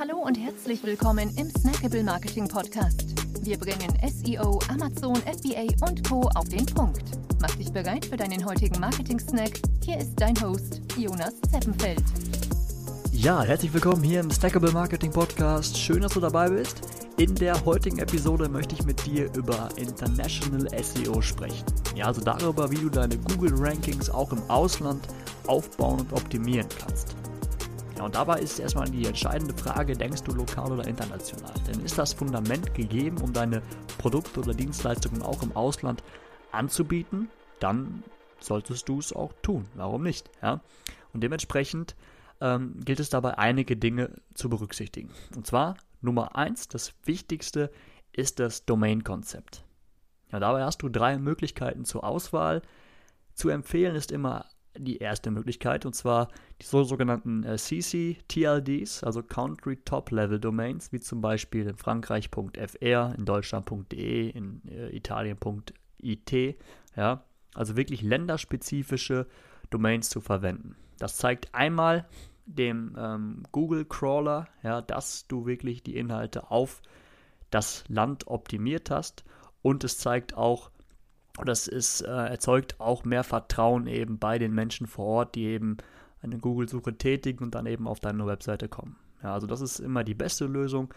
Hallo und herzlich willkommen im Snackable Marketing Podcast. Wir bringen SEO, Amazon, FBA und Co. auf den Punkt. Mach dich bereit für deinen heutigen Marketing-Snack. Hier ist dein Host, Jonas Zeppenfeld. Ja, herzlich willkommen hier im Snackable Marketing Podcast. Schön, dass du dabei bist. In der heutigen Episode möchte ich mit dir über International SEO sprechen. Ja, also darüber, wie du deine Google Rankings auch im Ausland aufbauen und optimieren kannst. Ja, und dabei ist erstmal die entscheidende Frage, denkst du lokal oder international? Denn ist das Fundament gegeben, um deine Produkte oder Dienstleistungen auch im Ausland anzubieten? Dann solltest du es auch tun. Warum nicht? Ja? Und dementsprechend ähm, gilt es dabei, einige Dinge zu berücksichtigen. Und zwar Nummer eins, das Wichtigste ist das Domain-Konzept. Ja, dabei hast du drei Möglichkeiten zur Auswahl. Zu empfehlen ist immer die erste Möglichkeit, und zwar die sogenannten äh, CC-TLDs, also Country Top Level Domains, wie zum Beispiel in Frankreich.fr, in Deutschland.de, in äh, Italien.it, ja, also wirklich länderspezifische Domains zu verwenden. Das zeigt einmal dem ähm, Google Crawler, ja, dass du wirklich die Inhalte auf das Land optimiert hast und es zeigt auch, das ist, äh, erzeugt auch mehr Vertrauen eben bei den Menschen vor Ort, die eben eine Google-Suche tätigen und dann eben auf deine Webseite kommen. Ja, also das ist immer die beste Lösung.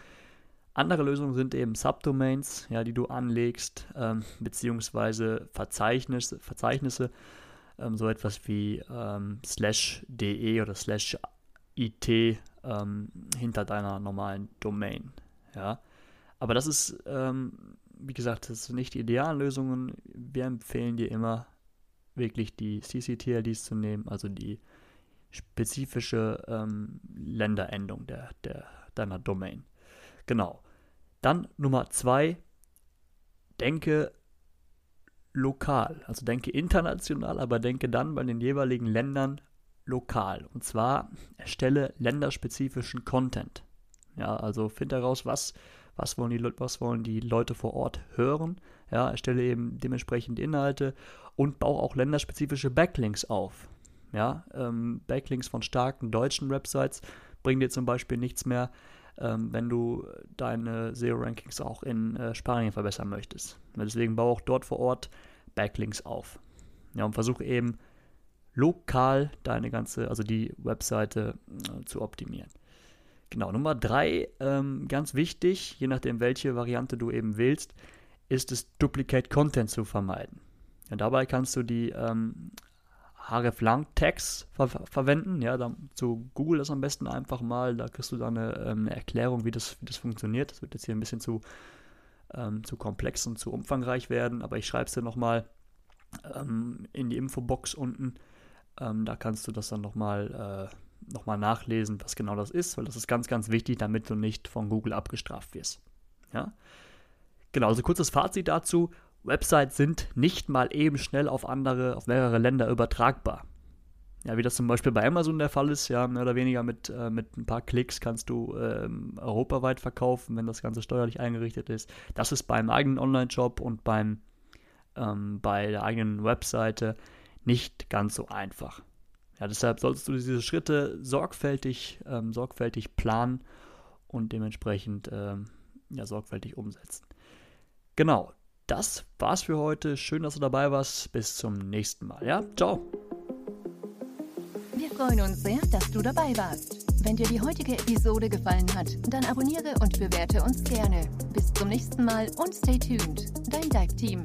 Andere Lösungen sind eben Subdomains, ja, die du anlegst, ähm, beziehungsweise Verzeichnisse, Verzeichnisse ähm, so etwas wie ähm, slash de oder slash it ähm, hinter deiner normalen Domain. Ja, aber das ist ähm, wie gesagt, das sind nicht die idealen Lösungen. Wir empfehlen dir immer, wirklich die CCTLDs zu nehmen, also die spezifische ähm, Länderendung der, der, deiner Domain. Genau. Dann Nummer zwei, denke lokal. Also denke international, aber denke dann bei den jeweiligen Ländern lokal. Und zwar erstelle länderspezifischen Content. Ja, also finde heraus, was was wollen, die, was wollen die Leute vor Ort hören, ja, erstelle eben dementsprechend Inhalte und baue auch länderspezifische Backlinks auf. Ja, ähm, Backlinks von starken deutschen Websites bringen dir zum Beispiel nichts mehr, ähm, wenn du deine SEO-Rankings auch in äh, Spanien verbessern möchtest. Deswegen baue auch dort vor Ort Backlinks auf. Ja, und versuche eben lokal deine ganze, also die Webseite äh, zu optimieren. Genau, Nummer drei, ähm, ganz wichtig, je nachdem, welche Variante du eben wählst, ist es, Duplicate Content zu vermeiden. Ja, dabei kannst du die ähm, hreflang-Tags ver verwenden. Ja, dann zu Google das am besten einfach mal. Da kriegst du dann eine, ähm, eine Erklärung, wie das, wie das funktioniert. Das wird jetzt hier ein bisschen zu, ähm, zu komplex und zu umfangreich werden, aber ich schreibe es dir nochmal ähm, in die Infobox unten. Ähm, da kannst du das dann nochmal äh, nochmal nachlesen, was genau das ist, weil das ist ganz, ganz wichtig, damit du nicht von Google abgestraft wirst. Ja? Genau, also kurzes Fazit dazu. Websites sind nicht mal eben schnell auf andere, auf mehrere Länder übertragbar. Ja, wie das zum Beispiel bei Amazon der Fall ist, ja, mehr oder weniger mit, äh, mit ein paar Klicks kannst du ähm, europaweit verkaufen, wenn das Ganze steuerlich eingerichtet ist. Das ist beim eigenen Online-Shop und beim, ähm, bei der eigenen Webseite nicht ganz so einfach. Ja, deshalb solltest du diese Schritte sorgfältig, ähm, sorgfältig planen und dementsprechend ähm, ja, sorgfältig umsetzen. Genau, das war's für heute. Schön, dass du dabei warst. Bis zum nächsten Mal. Ja, ciao. Wir freuen uns sehr, dass du dabei warst. Wenn dir die heutige Episode gefallen hat, dann abonniere und bewerte uns gerne. Bis zum nächsten Mal und stay tuned. Dein Dive Team.